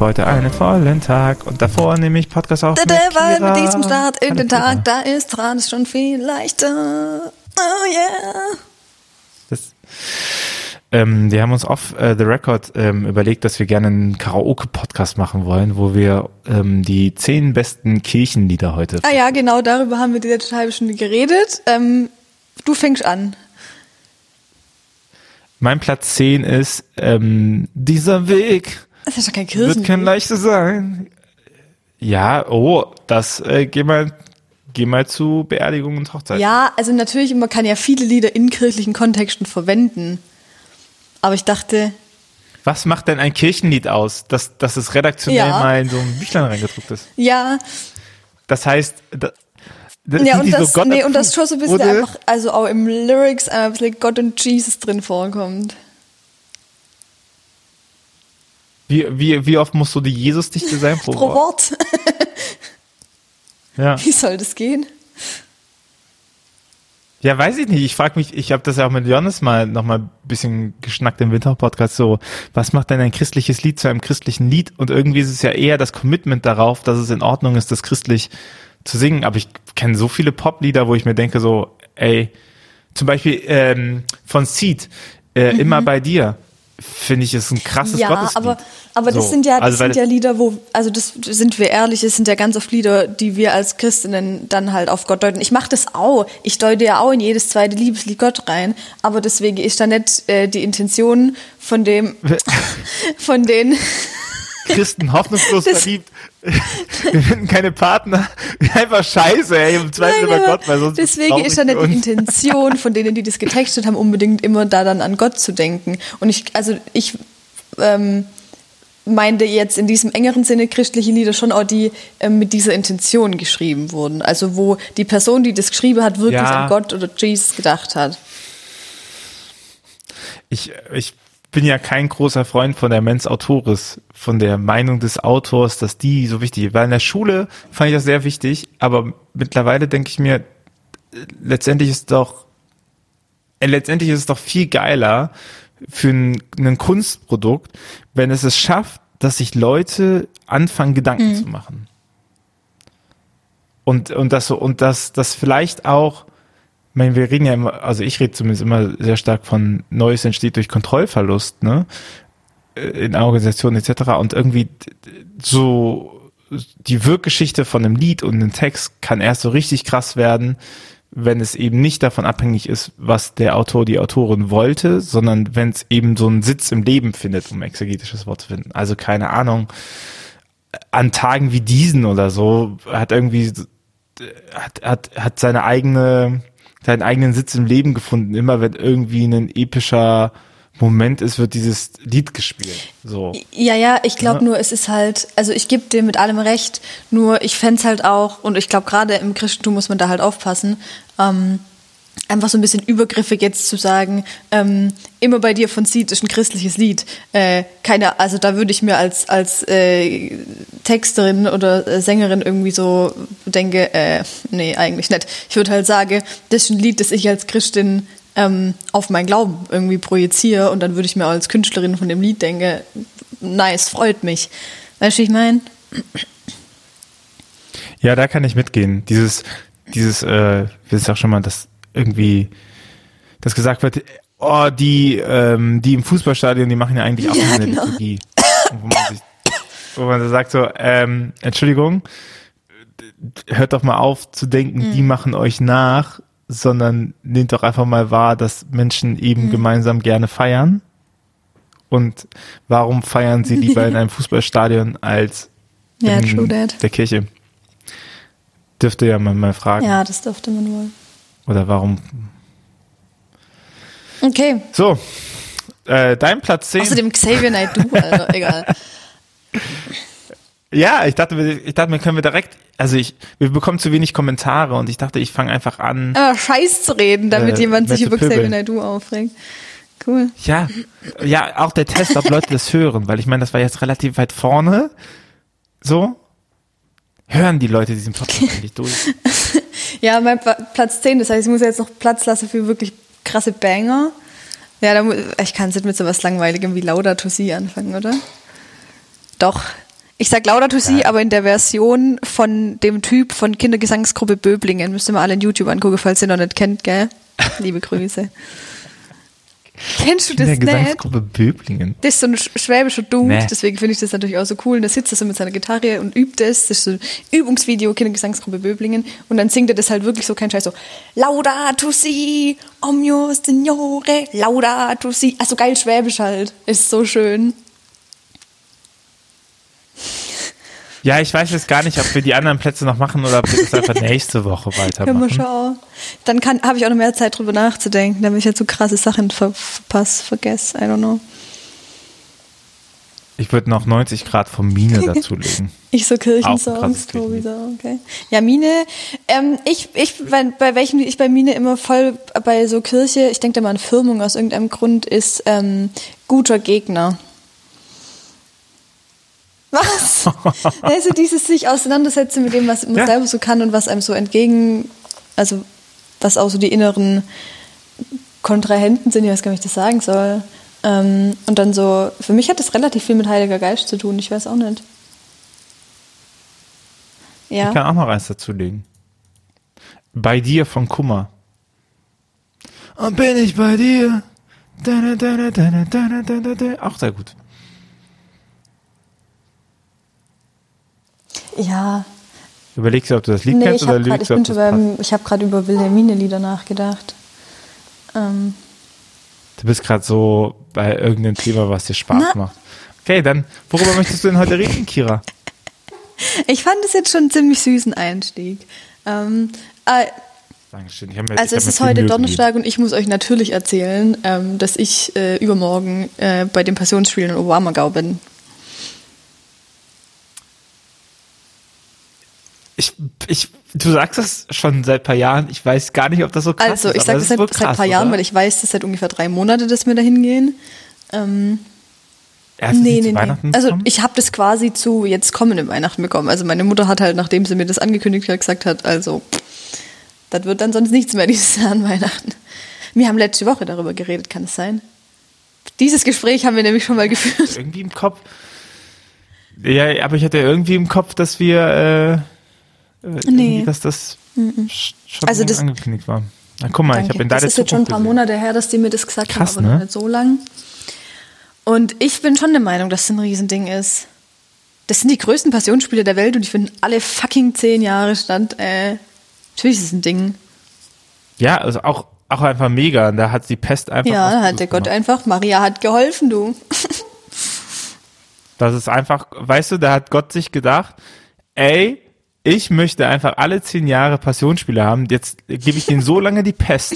heute einen vollen Tag und davor nehme ich Podcast auf. Da, mit weil mit diesem Start in den. Tag, da ist dran schon viel leichter. Oh yeah. Das, ähm, wir haben uns off äh, the record ähm, überlegt, dass wir gerne einen Karaoke-Podcast machen wollen, wo wir ähm, die zehn besten Kirchenlieder heute. Ah ja, genau, darüber haben wir die letzte halbe Stunde geredet. Ähm, du fängst an. Mein Platz 10 ist ähm, Dieser Weg Das ist doch kein wird kein Kirchen. leichter sein. Ja, oh, das äh, geh mal, geh mal zu Beerdigungen und Hochzeiten. Ja, also natürlich, man kann ja viele Lieder in kirchlichen Kontexten verwenden. Aber ich dachte, Was macht denn ein Kirchenlied aus, dass, dass es redaktionell Ja. mal in so ein Büchlein reingedruckt ist? ja, Das heißt, da, das ja und das, so nee, und das schon so ein bisschen einfach, also auch im Lyrics einmal ein bisschen Gott und Jesus drin vorkommt. Wie, wie, wie oft musst du die Jesus-Dichte sein pro, Pro Wort? Wort. Ja. Wie soll das gehen? ja, weiß ich nicht. Ich frage mich, ich habe das ja auch mit Johannes mal noch mal ein bisschen geschnackt im Winter-Podcast, so, was macht denn ein christliches Lied zu einem christlichen Lied? Und irgendwie ist es ja eher das Commitment darauf, dass es in Ordnung ist, das christlich zu singen. Aber ich kenne so viele Poplieder, wo ich mir denke so, ey, zum Beispiel ähm, von Seed, äh, immer bei dir, finde ich, ist ein krasses. Ja, Gotteslied. aber, aber das So, sind ja, das also sind ja Lieder, wo, also das sind wir ehrlich, es sind ja ganz oft Lieder, die wir als Christinnen dann halt auf Gott deuten. Ich mache das auch. Ich deute ja auch in jedes zweite Liebeslied Gott rein, aber deswegen ist da nicht äh, die Intention von dem, von den, Christen hoffnungslos Das- verliebt. Wir finden keine Partner. Einfach scheiße, ey, im Zweifel über Gott, weil sonst deswegen ist da nicht die. Intention von denen, die das getextet haben, unbedingt immer da dann an Gott zu denken. Und ich, also ich ähm, meinte jetzt in diesem engeren Sinne christliche Lieder schon auch die ähm, mit dieser Intention geschrieben wurden. Also wo die Person, die das geschrieben hat, wirklich Ja. an Gott oder Jesus gedacht hat. Ich, ich bin ja kein großer Freund von der Mens Autoris, von der Meinung des Autors, dass die so wichtig ist. Weil in der Schule fand ich das sehr wichtig, aber mittlerweile denke ich mir, letztendlich ist doch, äh, letztendlich ist es doch viel geiler für ein, ein Kunstprodukt, wenn es es schafft, dass sich Leute anfangen, Gedanken zu machen. Und, und das so, und das, das vielleicht auch, meine, wir reden ja immer, also ich rede zumindest immer sehr stark von Neues entsteht durch Kontrollverlust, ne? Äh, In Organisationen etc. Und irgendwie so die Wirkgeschichte von einem Lied und einem Text kann erst so richtig krass werden, wenn es eben nicht davon abhängig ist, was der Autor, die Autorin wollte, sondern wenn es eben so einen Sitz im Leben findet, um exegetisches Wort zu finden. Also keine Ahnung, an Tagen wie diesen oder so hat irgendwie hat, hat, hat seine eigene, seinen eigenen Sitz im Leben gefunden. Immer wenn irgendwie ein epischer Moment ist, wird dieses Lied gespielt. So. Ja, ja, ich glaube Ja. nur, es ist halt, also ich gebe dir mit allem recht, nur ich fänd's halt auch, und ich glaube gerade im Christentum muss man da halt aufpassen, ähm, einfach so ein bisschen übergriffig jetzt zu sagen, ähm, immer bei dir von Seed ist ein christliches Lied. Äh, keine, also da würde ich mir als, als äh, Texterin oder äh, Sängerin irgendwie so denke, äh, nee, eigentlich nicht. Ich würde halt sagen, das ist ein Lied, das ich als Christin ähm, auf meinen Glauben irgendwie projiziere und dann würde ich mir als Künstlerin von dem Lied denke, nice, freut mich. Weißt du, ich meine? Ja, da kann ich mitgehen. Dieses, dieses, äh, wir auch schon mal, dass irgendwie, dass gesagt wird, oh, die, ähm, die im Fußballstadion, die machen ja eigentlich auch Ja, eine genau. Liturgie. Wo man, sich, wo man so sagt so, ähm, Entschuldigung, hört doch mal auf zu denken, die machen euch nach, sondern nehmt doch einfach mal wahr, dass Menschen eben gemeinsam gerne feiern. Und warum feiern sie lieber in einem Fußballstadion als Ja, in der Kirche? Dürfte ja man mal fragen. Ja, das dürfte man wohl. Oder warum? Okay. So, äh, dein Platz 10. Außerdem Xavier Naidoo, Alter, egal. ja, ich dachte, wir- ich dachte, wir können wir direkt, also ich, wir bekommen zu wenig Kommentare und ich dachte, ich fange einfach an. Aber Scheiß zu reden, damit Äh, jemand sich über Xavier. Naidoo aufregt. Cool. Ja, ja, auch der Test, ob Leute das hören, weil ich meine, das war jetzt relativ weit vorne. So. Hören die Leute diesen Podcast eigentlich durch? Ja, mein Pla- Platz 10, das heißt, ich muss jetzt noch Platz lassen für wirklich krasse Banger. Ja, da, ich kann es nicht mit so was Langweiligem wie Lauda to See anfangen, oder? Doch, Ich sag Laudato Si, aber in der Version von dem Typ von Kindergesangsgruppe Böblingen. Müsst ihr mal alle in YouTube angucken, falls ihr noch nicht kennt, gell? Liebe Grüße. Kennst du das nicht? Gesangsgruppe Böblingen. Das ist so ein sch- schwäbischer Dude, Nee. deswegen finde ich das natürlich auch so cool. Und der sitzt da so mit seiner Gitarre und übt das. Das ist so ein Übungsvideo, Kindergesangsgruppe Böblingen. Und dann singt er das halt wirklich so, kein Scheiß, so Laudato si, omnio signore, laudato si. Also geil schwäbisch halt. Ist so schön. Ja, ich weiß jetzt gar nicht, ob wir die anderen Plätze noch machen oder ob wir das einfach nächste Woche Können wir weitermachen. schauen. Dann kann habe ich auch noch mehr Zeit drüber nachzudenken, damit ich jetzt so krasse Sachen ver verpasse, vergesse. I don't know. Ich würde noch 90 Grad von Mine dazulegen. Ich so Kirchensongs, Kirchenlied. Tobi so, okay. Ja, Mine, ähm, ich, ich, bei, bei welchem ich bei Mine immer voll bei so Kirche, ich denke da mal an Firmung aus irgendeinem Grund, ist ähm, guter Gegner. Was? also dieses sich auseinandersetzen mit dem, was man ja. selber so kann und was einem so entgegen, also was auch so die inneren Kontrahenten sind, ich weiß gar nicht, wie ich das sagen soll. Ähm, und dann so, für mich hat das relativ viel mit Heiliger Geist zu tun, ich weiß auch nicht. Ja. Ich kann auch noch eins dazulegen. Bei dir von Kummer. Und bin ich bei dir. Da, da, da, auch sehr gut. Ja, Überlegst du, ob du das Lied nee, kennst ich oder lügst du, ob ich habe gerade über Wilhelmine-Lieder nachgedacht. Ähm, Du bist gerade so bei irgendeinem Thema, was dir Spaß Na. macht. Okay, dann, worüber möchtest du denn heute reden, Kira? ich fand es jetzt schon einen ziemlich süßen Einstieg. Ähm, äh, Dankeschön. Ich mir, also ich es ist heute Mühe Donnerstag und ich muss euch natürlich erzählen, ähm, dass ich äh, übermorgen äh, bei dem Passionsspiel in Oberammergau bin. Ich, ich, du sagst das schon seit ein paar Jahren. Ich weiß gar nicht, ob das so krass Also ist. ich aber sage das seit, wohl seit ein krass, paar Jahren, oder? weil ich weiß, dass seit ungefähr drei Monate, dass wir da hingehen. Ähm, Erst nee, nee, nee, Also ich habe das quasi zu jetzt kommenden Weihnachten bekommen. Also meine Mutter hat halt, nachdem sie mir das angekündigt hat, gesagt hat, also das wird dann sonst nichts mehr dieses Jahr an Weihnachten. Wir haben letzte Woche darüber geredet, kann es sein? Dieses Gespräch haben wir nämlich schon mal geführt. irgendwie im Kopf. Ja, aber ich hatte irgendwie im Kopf, dass wir, äh, äh, irgendwie, dass das sch- schon Also das- angekündigt war. Na, guck mal, ich Danke. habe in das deine ist jetzt schon ein Zukunft paar gesehen. Monate her, dass die mir das gesagt Krass, haben, aber ne? nicht so lang. Und ich bin schon der Meinung, dass das ein Riesending ist. Das sind die größten Passionsspiele der Welt und die finden alle fucking zehn Jahre statt. Äh, natürlich ist es ein Ding. Ja, also auch, auch einfach mega. Da hat die Pest einfach. Ja, da hat der Gott gemacht. einfach, Maria hat geholfen, du. Das ist einfach, weißt du, da hat Gott sich gedacht, ey, ich möchte einfach alle zehn Jahre Passionsspiele haben. Jetzt gebe ich denen so lange die Pest.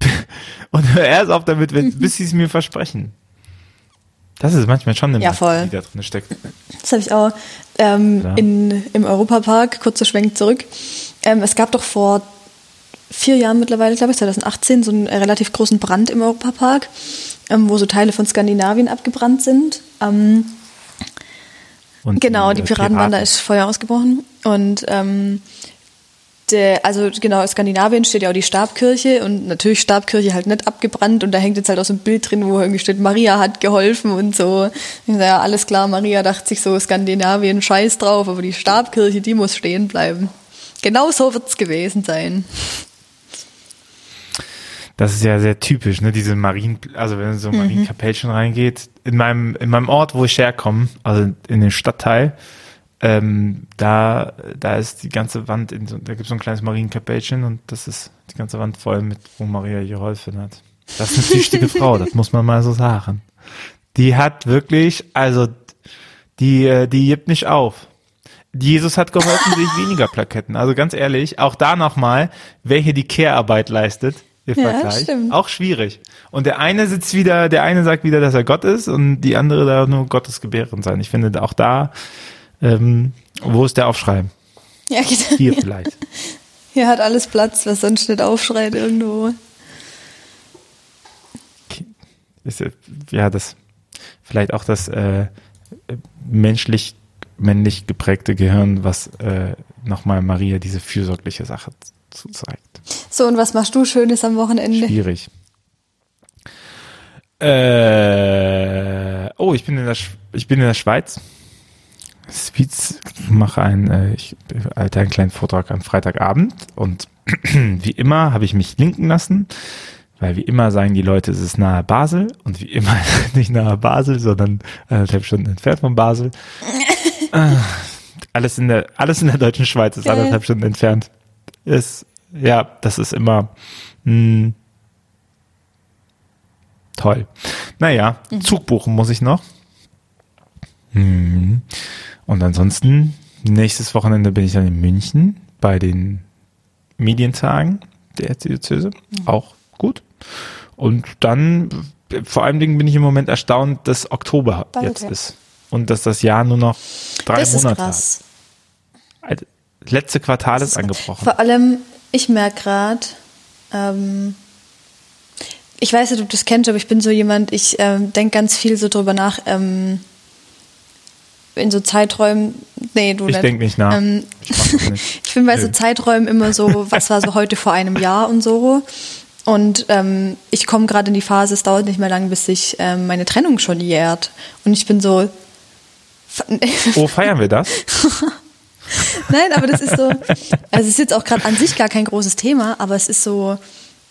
Und hör erst auf damit, wenn, bis sie es mir versprechen. Das ist manchmal schon eine Ja, voll. die da drin steckt. Das habe ich auch ähm, Ja. in, im Europapark, kurzer Schwenk zurück. Ähm, es gab doch vor vier Jahren mittlerweile, glaube ich, 2018, so einen äh, relativ großen Brand im Europapark, ähm, wo so Teile von Skandinavien abgebrannt sind. Ähm, Und Genau, die äh, Piratenbande Piraten. ist Feuer ausgebrochen. Und ähm, der, also genau, in Skandinavien steht ja auch die Stabkirche und natürlich Stabkirche halt nicht abgebrannt und da hängt jetzt halt auch so ein Bild drin, wo irgendwie steht, Maria hat geholfen und so. Ja, alles klar, Maria dachte sich so, Skandinavien, scheiß drauf, aber die Stabkirche, die muss stehen bleiben. Genau so wird's gewesen sein. Das ist ja sehr typisch, ne? Diese Marien, also wenn Mhm. so Marienkapellchen reingeht, in meinem, in meinem Ort, wo ich herkomme, also in den Stadtteil, ähm, da, da ist die ganze Wand, in so, da gibt es so ein kleines Marienkapellchen und das ist die ganze Wand voll mit, wo Maria geholfen hat. Das ist eine tüchtige Frau, das muss man mal so sagen. Die hat wirklich, also die, äh, die gibt nicht auf. Jesus hat geholfen, sich weniger Plaketten. Also ganz ehrlich, auch da nochmal, wer hier die Care-Arbeit leistet, im Ja, Vergleich, stimmt. auch schwierig. Und der eine sitzt wieder, der eine sagt wieder, dass er Gott ist und die andere da nur Gottes Gebären sein. Ich finde auch da, ähm, wo ist der Aufschrei? Ja, genau. Hier vielleicht. Hier hat alles Platz, was sonst nicht aufschreit irgendwo. Ist, ja, das, vielleicht auch das äh, menschlich, männlich geprägte Gehirn, was äh, nochmal Maria diese fürsorgliche Sache zu zeigt. So, und was machst du Schönes am Wochenende? Schwierig. Äh, oh, ich bin in der Sch ich bin in der Schweiz. Speeds mache einen, äh, ich halte einen kleinen Vortrag am Freitagabend und wie immer habe ich mich linken lassen, weil wie immer sagen die Leute, es ist nahe Basel und wie immer nicht nahe Basel, sondern anderthalb Stunden entfernt von Basel. äh, alles in der, alles in der deutschen Schweiz ist anderthalb Stunden entfernt. Ist, ja, das ist immer mh, toll. Naja, Zug buchen muss ich noch. Hm. Und ansonsten, nächstes Wochenende bin ich dann in München bei den Medientagen der Erzdiözese. Auch gut. Und dann, vor allen Dingen bin ich im Moment erstaunt, dass Oktober Bald, jetzt ja. ist. Und dass das Jahr nur noch drei das ist Monate krass. hat. Also, Letzte Quartal ist angebrochen. Vor allem, ich merke gerade, ähm, ich weiß nicht, ob du das kennst, aber ich bin so jemand, ich ähm, denke ganz viel so drüber nach, ähm, in so Zeiträumen, nee, du Ich nicht. denk nicht nach. Ähm, Ich nicht. ich bin bei so. Zeiträumen immer so, was war so heute vor einem Jahr und so. Und ähm, ich komme gerade in die Phase, es dauert nicht mehr lang, bis sich ähm, meine Trennung schon jährt. Und ich bin so, Oh, feiern wir das? Nein, aber das ist so, also es ist jetzt auch gerade an sich gar kein großes Thema, aber es ist so,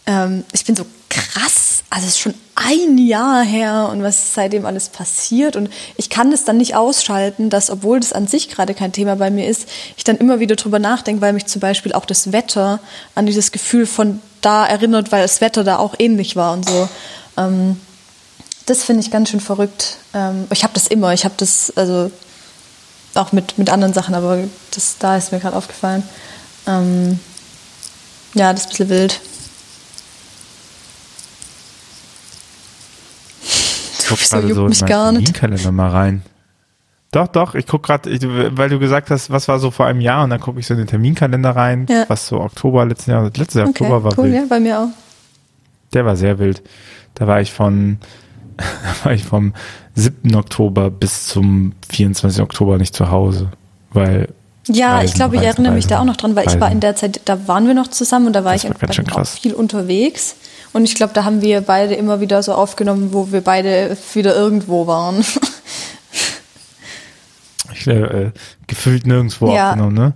ähm, ich bin so krass, also es ist schon ein Jahr her und was seitdem alles passiert und ich kann das dann nicht ausschalten, dass obwohl das an sich gerade kein Thema bei mir ist, ich dann immer wieder drüber nachdenke, weil mich zum Beispiel auch das Wetter an dieses Gefühl von da erinnert, weil das Wetter da auch ähnlich war und so. Ähm, das finde ich ganz schön verrückt. Ähm, ich habe das immer, ich habe das, also auch mit, mit anderen Sachen, aber das, da ist mir gerade aufgefallen. Ähm, ja, das ist ein bisschen wild. Ich guck so gerade juckt so in mich meinen gar nicht. Terminkalender mal rein. Doch, doch, ich guck gerade, weil du gesagt hast, was war so vor einem Jahr und dann gucke ich so in den Terminkalender rein, Ja. was so Oktober letzten Jahr, letztes Jahr Okay, Oktober war cool, wild. ja, bei mir auch. Der war sehr wild. Da war ich von, da war ich vom 7. Oktober bis zum 24. Oktober nicht zu Hause, weil Ja, Reisen, ich glaube, ich Reisen, erinnere mich da auch noch dran, weil ich war in der Zeit, da waren wir noch zusammen und da war Das ich war viel unterwegs. Und ich glaube, da haben wir beide immer wieder so aufgenommen, wo wir beide wieder irgendwo waren. ich äh, gefühlt nirgendwo Ja. aufgenommen, ne?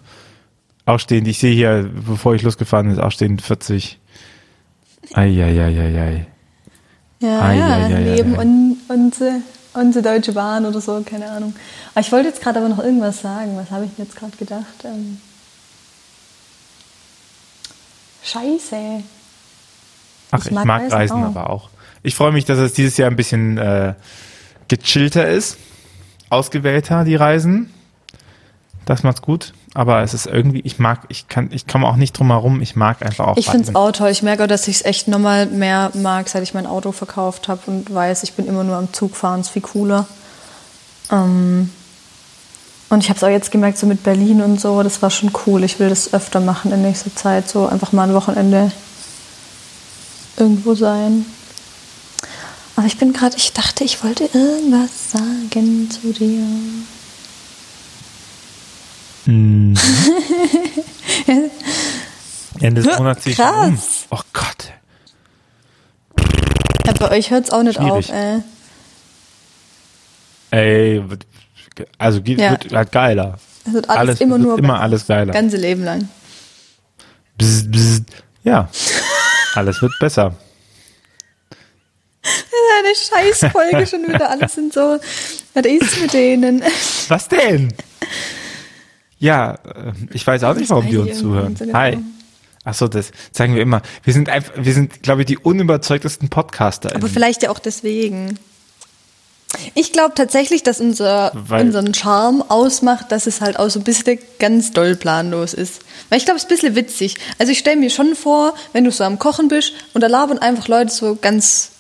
Ausstehend, ich sehe hier, bevor ich losgefahren bin, ausstehend 40. Eieieiei. Ja, Ei, ja, ei, ei, ei, neben ei. un, unsere, unsere Deutsche Bahn oder so, keine Ahnung. Aber ich wollte jetzt gerade aber noch irgendwas sagen. Was habe ich jetzt gerade gedacht? Ähm Scheiße. Ach, Ich ich mag mag, Reisen Reisen, auch. aber auch. Ich freue mich, dass es dieses Jahr ein bisschen äh, gechillter ist. Ausgewählter, die Reisen. Das macht's gut. Aber es ist irgendwie, ich mag, ich kann, ich komme auch nicht drum herum. Ich mag einfach auch Ich finde es auch toll. Ich merke auch, dass ich es echt nochmal mehr mag, seit ich mein Auto verkauft habe und weiß, ich bin immer nur am Zug fahren. ist viel cooler. Ähm und ich habe es auch jetzt gemerkt, so mit Berlin und so, das war schon cool. Ich will das öfter machen in nächster Zeit. So einfach mal ein Wochenende irgendwo sein. Aber ich bin gerade, ich dachte, ich wollte irgendwas sagen zu dir. Mhm. Ende des Monats ziehe ich um. Oh Gott. Ja, bei euch hört es auch nicht Schwierig. auf, ey. Ey, also geht, Ja. wird halt geiler. Es wird alles, Alles- immer nur immer alles geiler. Ganze Leben lang. Bzz, bzz. Ja, alles wird besser. Eine Scheißfolge schon wieder. Alles sind so. Was ist mit denen? Was denn? Ja, äh, ich weiß auch nicht, warum die uns zuhören. Hi. Achso, das sagen wir immer. Wir sind einfach, wir sind, glaube ich, die unüberzeugtesten Podcaster. Aber vielleicht ja auch deswegen. Ich glaube tatsächlich, dass unser, Weil- unseren Charme ausmacht, dass es halt auch so ein bisschen ganz doll planlos ist. Weil ich glaube, es ist ein bisschen witzig. Also ich stelle mir schon vor, wenn du so am Kochen bist und da labern einfach Leute so ganz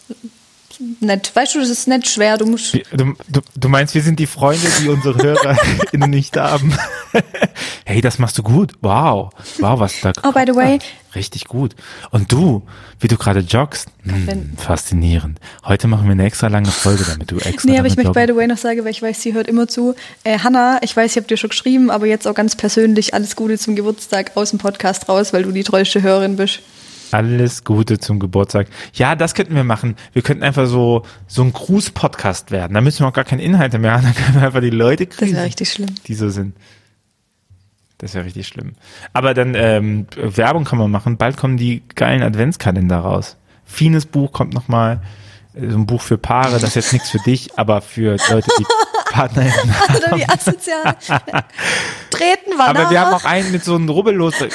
nett. Weißt du, das ist nicht schwer. Du musst Du, du, du meinst, wir sind die Freunde, die unsere HörerInnen nicht haben. hey, das machst du gut. Wow. Wow, was da Oh, by the way. hat. Richtig gut. Und du, wie du gerade joggst. Hm, faszinierend. Heute machen wir eine extra lange Folge, damit du extra Nee, aber ich möchte by the way noch sagen, weil ich weiß, sie hört immer zu. Äh, Hanna, ich weiß, ich habe dir schon geschrieben, aber jetzt auch ganz persönlich alles Gute zum Geburtstag aus dem Podcast raus, weil du die treueste Hörerin bist. Alles Gute zum Geburtstag. Ja, das könnten wir machen. Wir könnten einfach so, so ein Gruß-Podcast werden. Da müssen wir auch gar keine Inhalte mehr haben. Dann können wir einfach die Leute Das kriegen, wäre richtig schlimm. die so sind. Das wäre richtig schlimm. Aber dann, ähm, Werbung kann man machen. Bald kommen die geilen Adventskalender raus. Fines Buch kommt nochmal. So ein Buch für Paare. Das ist jetzt nichts für dich, aber für Leute, die Partner haben. Oder wie asozial. Treten wir Aber nach. wir haben auch einen mit so einem rubbellosen.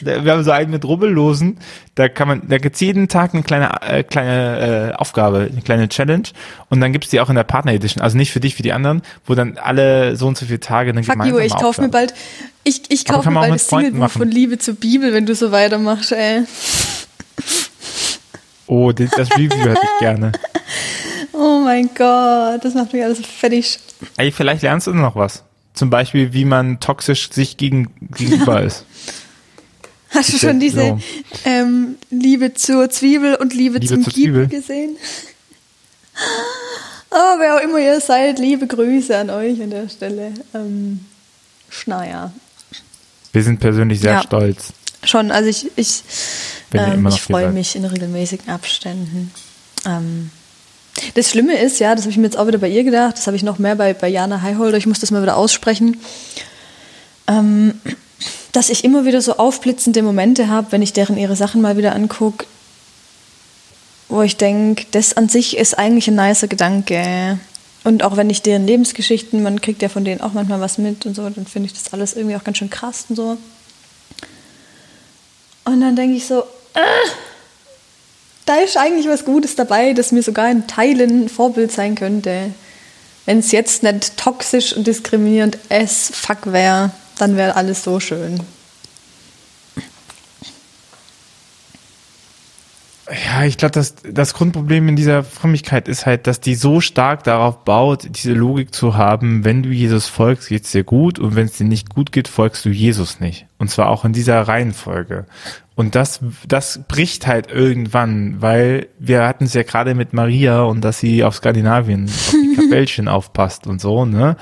Wir haben so einen mit rubbellosen. Da kann man, da gibt's jeden Tag eine kleine, äh, kleine äh, Aufgabe, eine kleine Challenge. Und dann gibt's die auch in der Partner Edition. Also nicht für dich, für die anderen, wo dann alle so und so viele Tage eine Fuck you, gemeinsame ich kauf mir bald, ich, ich kauf mir bald das Singlebuch von Liebe zur Bibel, wenn du so weitermachst, ey. Oh, das, das Review hätte ich gerne. Oh mein Gott, das macht mich alles fertig. Ey, vielleicht lernst du noch was. Zum Beispiel, wie man toxisch sich gegen, gegenüber ist. Hast du schon diese so. ähm, Liebe zur Zwiebel und Liebe, Liebe zum Giebel gesehen? Oh, wer auch immer ihr seid, liebe Grüße an euch an der Stelle. Ähm, Schneier. Wir sind persönlich sehr Ja. stolz. Schon, also ich, ich, ähm, ich freue mich in regelmäßigen Abständen. Ähm, das Schlimme ist, ja, das habe ich mir jetzt auch wieder bei ihr gedacht, das habe ich noch mehr bei, bei Jana Heiholder, ich muss das mal wieder aussprechen, ähm, dass ich immer wieder so aufblitzende Momente habe, wenn ich deren ihre Sachen mal wieder angucke, wo ich denke, das an sich ist eigentlich ein nicer Gedanke. Und auch wenn ich deren Lebensgeschichten, man kriegt ja von denen auch manchmal was mit und so, dann finde ich das alles irgendwie auch ganz schön krass und so. Und dann denke ich so, äh, da ist eigentlich was Gutes dabei, das mir sogar in Teilen ein Vorbild sein könnte. Wenn es jetzt nicht toxisch und diskriminierend as fuck wäre, dann wäre alles so schön. Ja, ich glaube, das, das Grundproblem in dieser Frömmigkeit ist halt, dass die so stark darauf baut, diese Logik zu haben, wenn du Jesus folgst, geht's dir gut und wenn es dir nicht gut geht, folgst du Jesus nicht. Und zwar auch in dieser Reihenfolge. Und das, das bricht halt irgendwann, weil wir hatten es ja gerade mit Maria und dass sie auf Skandinavien auf die Kapellchen aufpasst und so, ne?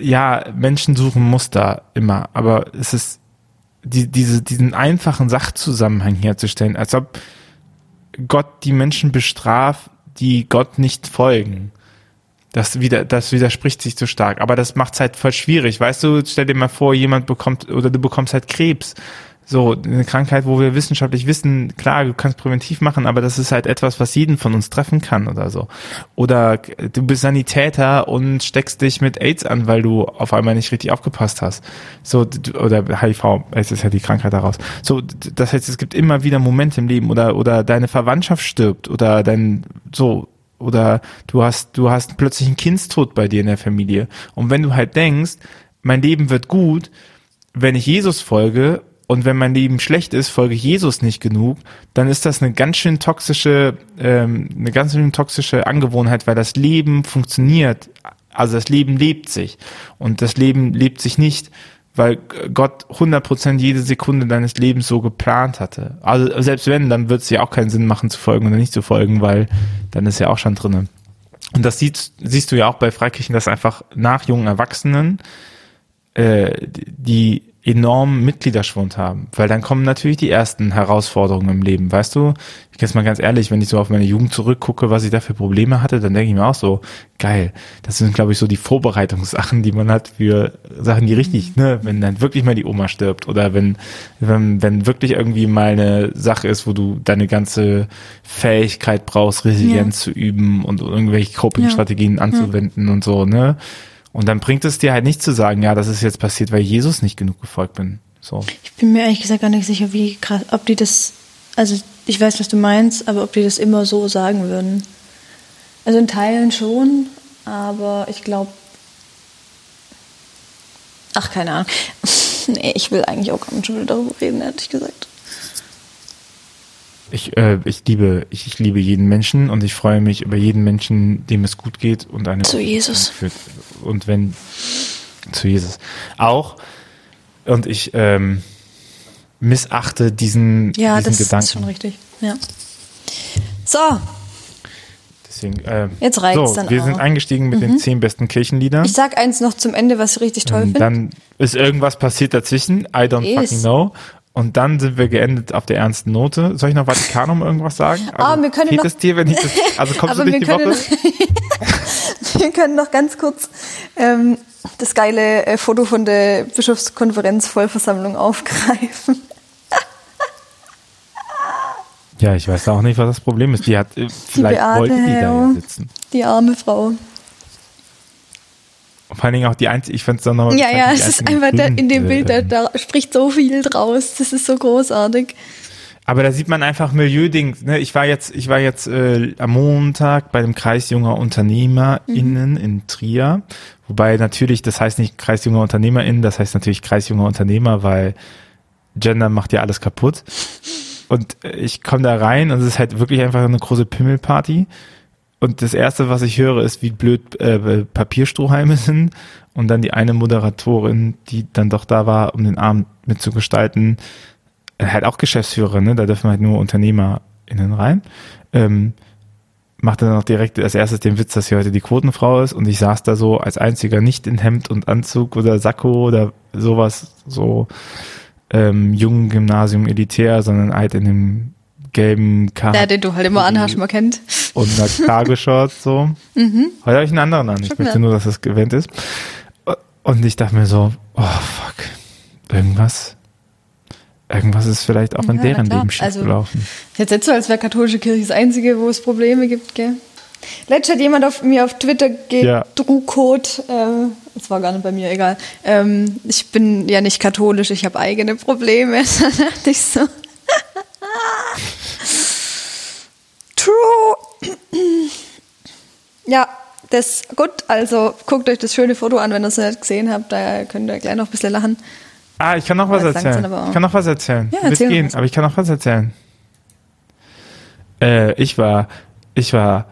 Ja, Menschen suchen Muster immer, aber es ist die, diese, diesen einfachen Sachzusammenhang herzustellen, als ob Gott die Menschen bestraft, die Gott nicht folgen. Das, wieder, das widerspricht sich so stark. Aber das macht es halt voll schwierig. Weißt du, stell dir mal vor, jemand bekommt oder du bekommst halt Krebs. So, eine Krankheit, wo wir wissenschaftlich wissen, klar, du kannst präventiv machen, aber das ist halt etwas, was jeden von uns treffen kann oder so. Oder du bist Sanitäter und steckst dich mit AIDS an, weil du auf einmal nicht richtig aufgepasst hast. So, oder HIV, es ist ja die Krankheit daraus. So, das heißt, es gibt immer wieder Momente im Leben oder, oder deine Verwandtschaft stirbt oder dein, so, oder du hast, du hast plötzlich einen Kindstod bei dir in der Familie. Und wenn du halt denkst, mein Leben wird gut, wenn ich Jesus folge und wenn mein Leben schlecht ist, folge ich Jesus nicht genug, dann ist das eine ganz schön toxische, ähm, eine ganz schön toxische Angewohnheit, weil das Leben funktioniert. Also das Leben lebt sich. Und das Leben lebt sich nicht, weil Gott 100% jede Sekunde deines Lebens so geplant hatte. Also selbst wenn, dann wird es ja auch keinen Sinn machen zu folgen oder nicht zu folgen, weil dann ist ja auch schon drinnen. Und das siehst, siehst du ja auch bei Freikirchen, dass einfach nach jungen Erwachsenen äh, die enormen Mitgliederschwund haben, weil dann kommen natürlich die ersten Herausforderungen im Leben, weißt du? Ich jetzt mal ganz ehrlich, wenn ich so auf meine Jugend zurückgucke, was ich da für Probleme hatte, dann denke ich mir auch so, geil, das sind glaube ich so die Vorbereitungssachen, die man hat für Sachen, die richtig, ne, wenn dann wirklich mal die Oma stirbt oder wenn wenn wenn wirklich irgendwie mal eine Sache ist, wo du deine ganze Fähigkeit brauchst, Resilienz zu üben und irgendwelche Coping-Strategien anzuwenden und so, ne? Und dann bringt es dir halt nicht zu sagen, ja, das ist jetzt passiert, weil Jesus nicht genug gefolgt bin. So. Ich bin mir ehrlich gesagt gar nicht sicher, wie krass, ob die das, also ich weiß, was du meinst, aber ob die das immer so sagen würden. Also in Teilen schon, aber ich glaube, ach, keine Ahnung. nee, ich will eigentlich auch gar nicht darüber reden, ehrlich gesagt. Ich, äh, ich liebe, ich, ich liebe jeden Menschen und ich freue mich über jeden Menschen, dem es gut geht und eine Zu Jesus. Führt. Und wenn zu Jesus auch und ich ähm, missachte diesen, Ja, diesen das Gedanken. ist schon richtig. Ja. So, Deswegen, äh, Jetzt reicht's so, dann wir auch. sind eingestiegen mit den zehn besten Kirchenliedern. ich sag eins noch zum Ende, was ich richtig toll finde. dann ist irgendwas passiert dazwischen. I don't Ist. fucking know. Und dann sind wir geendet auf der ernsten Note. Soll ich noch Vatikanum irgendwas sagen? Also, Ah, wir können geht noch- es dir, wenn ich das, also kommst du wir nicht die Woche? wir können noch ganz kurz ähm, das geile äh, Foto von der Bischofskonferenz Vollversammlung aufgreifen. Ja, ich weiß auch nicht, was das Problem ist. Die hat, äh, vielleicht Beate, wollte die da ja. sitzen. Die arme Frau. Vor allen Dingen auch die einzige, ich fand es dann nochmal. Ja, ja, es ist einfach da, in dem Bild, da, da. spricht so viel draus. Das ist so großartig. Aber da sieht man einfach Milieudings. Ne? Ich war jetzt, ich war jetzt äh, am Montag bei dem Kreis junger UnternehmerInnen in Trier. Wobei natürlich, das heißt nicht Kreis junger UnternehmerInnen, das heißt natürlich Kreis junger Unternehmer, weil Gender macht ja alles kaputt. Und äh, ich komme da rein und es ist halt wirklich einfach eine große Pimmelparty. Und das erste, was ich höre, ist, wie blöd äh, Papierstrohhalme sind. Und dann die eine Moderatorin, die dann doch da war, um den Abend mitzugestalten, äh, halt auch Geschäftsführerin, ne? Da dürfen halt nur UnternehmerInnen rein. Ähm, macht dann auch direkt als erstes den Witz, dass sie heute die Quotenfrau ist und ich saß da so als einziger nicht in Hemd und Anzug oder Sakko oder sowas, so ähm, jungen Gymnasium elitär, sondern halt in dem gelben K Der, den du halt immer anhast, man kennt. und einer Cargo-Shorts so. Mhm. Heute habe ich einen anderen an. Ich Schon möchte klar. nur, dass das Event ist. Und ich dachte mir so, oh fuck, irgendwas, irgendwas ist vielleicht auch in Ja, deren. Leben schief Also- gelaufen. Jetzt jetzt so, als wäre katholische Kirche das Einzige, wo es Probleme gibt, gell? Letztens hat jemand auf, mir auf Twitter Ja. gedruckt, ähm, das war gar nicht bei mir, egal. Ähm, ich bin ja nicht katholisch, ich habe eigene Probleme. Da dachte ich so. True. ja, das gut. Also guckt euch das schöne Foto an, wenn ihr es nicht gesehen habt. Da könnt ihr gleich noch ein bisschen lachen. Ah, ich kann noch was erzählen. auch. Ich kann noch was erzählen. Ja, erzähl gehen, was. aber ich kann noch was erzählen. Äh, ich war, ich war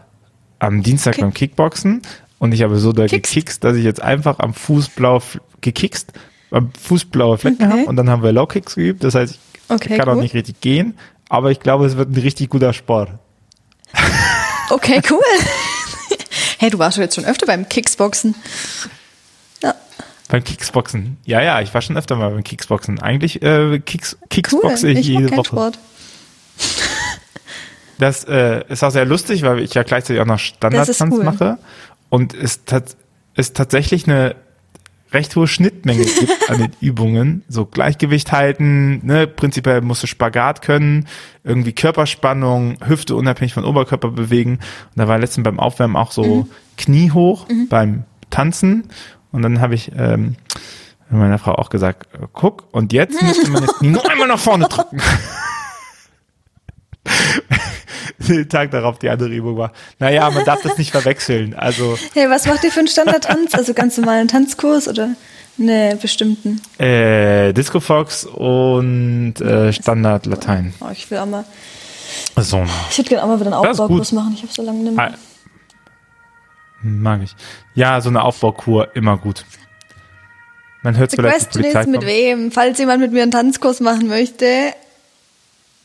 am Dienstag Kick- beim Kickboxen und ich habe so Kickst. gekickst, dass ich jetzt einfach am Fuß blau gekickst, am Fuß blaue Flecken Okay. habe und dann haben wir Low Kicks geübt. Das heißt, ich Okay, kann auch cool. nicht richtig gehen, aber ich glaube, es wird ein richtig guter Sport. Okay, cool. hey, du warst doch jetzt schon öfter beim Kicksboxen. Ja, Beim Kicksboxen. Ja, ja, ich war schon öfter mal beim Kicksboxen. Eigentlich äh, Kicks, cool. Kicksboxe ich Ich jede Woche. Sport. Das äh, ist auch sehr lustig, weil ich ja gleichzeitig auch noch Standardtanz cool. mache und es tat, es tatsächlich eine recht hohe Schnittmenge gibt an den Übungen. So Gleichgewicht halten, ne, prinzipiell musst du Spagat können, irgendwie Körperspannung, Hüfte unabhängig von Oberkörper bewegen. Und da war letztens beim Aufwärmen auch so Mhm. Knie hoch beim Tanzen. Und dann habe ich ähm, meiner Frau auch gesagt, guck, und jetzt müsste man das Knie nur einmal nach vorne drücken. Den Tag darauf die andere Übung war. Naja, man darf das nicht verwechseln. Also Hey, was macht ihr für einen Standardtanz? Also ganz normalen Tanzkurs oder einen bestimmten? äh, Disco Fox und äh, Standard Latein. Oh, ich will auch mal, So, ich würde gerne auch mal wieder einen Aufbaukurs machen. Ich habe so lange nicht mehr. Ah, mag ich. Ja, so eine Aufbaukur immer gut. Man hört The vielleicht die question is, mit wem? Falls jemand mit mir einen Tanzkurs machen möchte,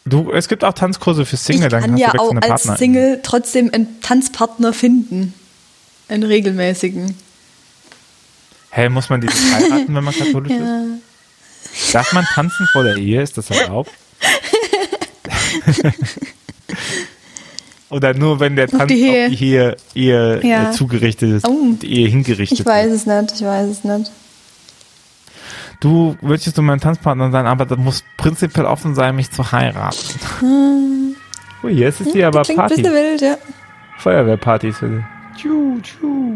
Du, es gibt auch Tanzkurse für Single, ich dann kann ja du auch als Partner. Single trotzdem einen Tanzpartner finden. Einen regelmäßigen. Hä, muss man die nicht heiraten, wenn man katholisch ist? Darf man tanzen vor der Ehe? Ist das erlaubt? Oder nur, wenn der Tanz auf die Ehe. die Ehe, Ehe Ja. äh, zugerichtet ist, Oh. die Ehe hingerichtet Ich weiß es nicht, ich weiß es nicht. Du würdest du mein Tanzpartner sein, aber du musst prinzipiell offen sein, mich zu heiraten. Ui, jetzt ist hier aber Klingt ein Party. bisschen wild, ja. Feuerwehrpartys. bitte. Tschu, tschu.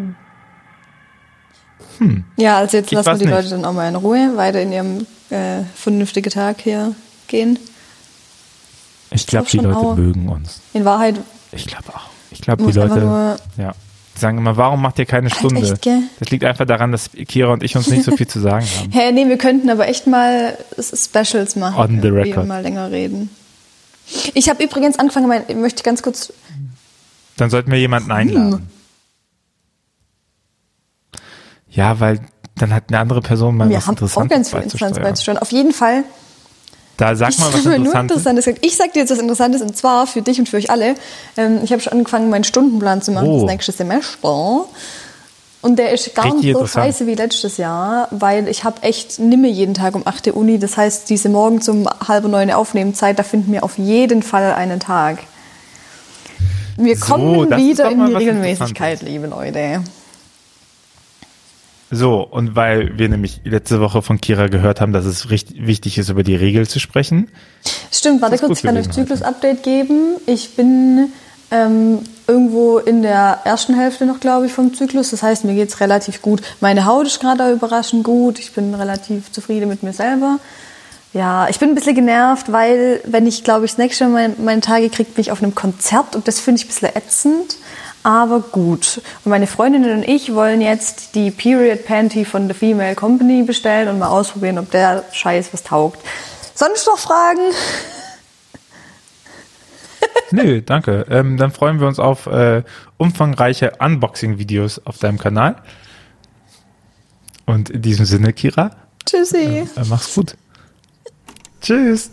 Ja, also jetzt Ich lassen wir die nicht. Leute dann auch mal in Ruhe, weiter in ihrem äh, vernünftigen Tag hier gehen. Ich glaube, glaub die Leute auch. mögen uns. In Wahrheit Ich glaube auch. Ich glaube, die muss Leute nur ja, die sagen immer, warum macht ihr keine Stunde? echt, gell? das liegt einfach daran, dass Kira und ich uns nicht so viel zu sagen haben. Hä, nee, wir könnten aber echt mal Specials machen. On the record. und mal länger reden. Ich habe übrigens angefangen, mein, ich möchte ganz kurz. Dann sollten wir jemanden einladen. Ja, weil dann hat eine andere Person mal wir was haben auch Interessantes ganz viel Interessantes beizusteuern. Auf jeden Fall. Da sag Ich mal was mir nur Interessantes. Interessantes. Ich sag dir jetzt was Interessantes und zwar für dich und für euch alle. Ähm, ich habe schon angefangen, meinen Stundenplan zu machen Oh. das nächste Semester. Und der ist gar nicht so scheiße wie letztes Jahr, weil ich habe echt nimmer jeden Tag um 8 Uhr Uni. Das heißt, diese morgens um halb neun Aufnehmenzeit, da finden wir auf jeden Fall einen Tag. Wir so, kommen wieder in die Regelmäßigkeit, liebe Leute. So, und weil wir nämlich letzte Woche von Kira gehört haben, dass es richtig wichtig ist, über die Regel zu sprechen. Stimmt, warte kurz, ich kann euch Zyklus-Update geben. Ich bin ähm, irgendwo in der ersten Hälfte noch, glaube ich, vom Zyklus. Das heißt, mir geht es relativ gut. Meine Haut ist gerade überraschend gut. Ich bin relativ zufrieden mit mir selber. Ja, ich bin ein bisschen genervt, weil, wenn ich, glaube ich, das nächste Mal meine Tage kriege, bin ich auf einem Konzert und das finde ich ein bisschen ätzend aber gut. Und meine Freundinnen und ich wollen jetzt die Period Panty von The Female Company bestellen und mal ausprobieren, ob der Scheiß was taugt. Sonst noch Fragen? Nö, danke. Ähm, dann freuen wir uns auf äh, umfangreiche Unboxing-Videos auf deinem Kanal. Und in diesem Sinne, Kira. Tschüssi. Äh, äh mach's gut. Tschüss.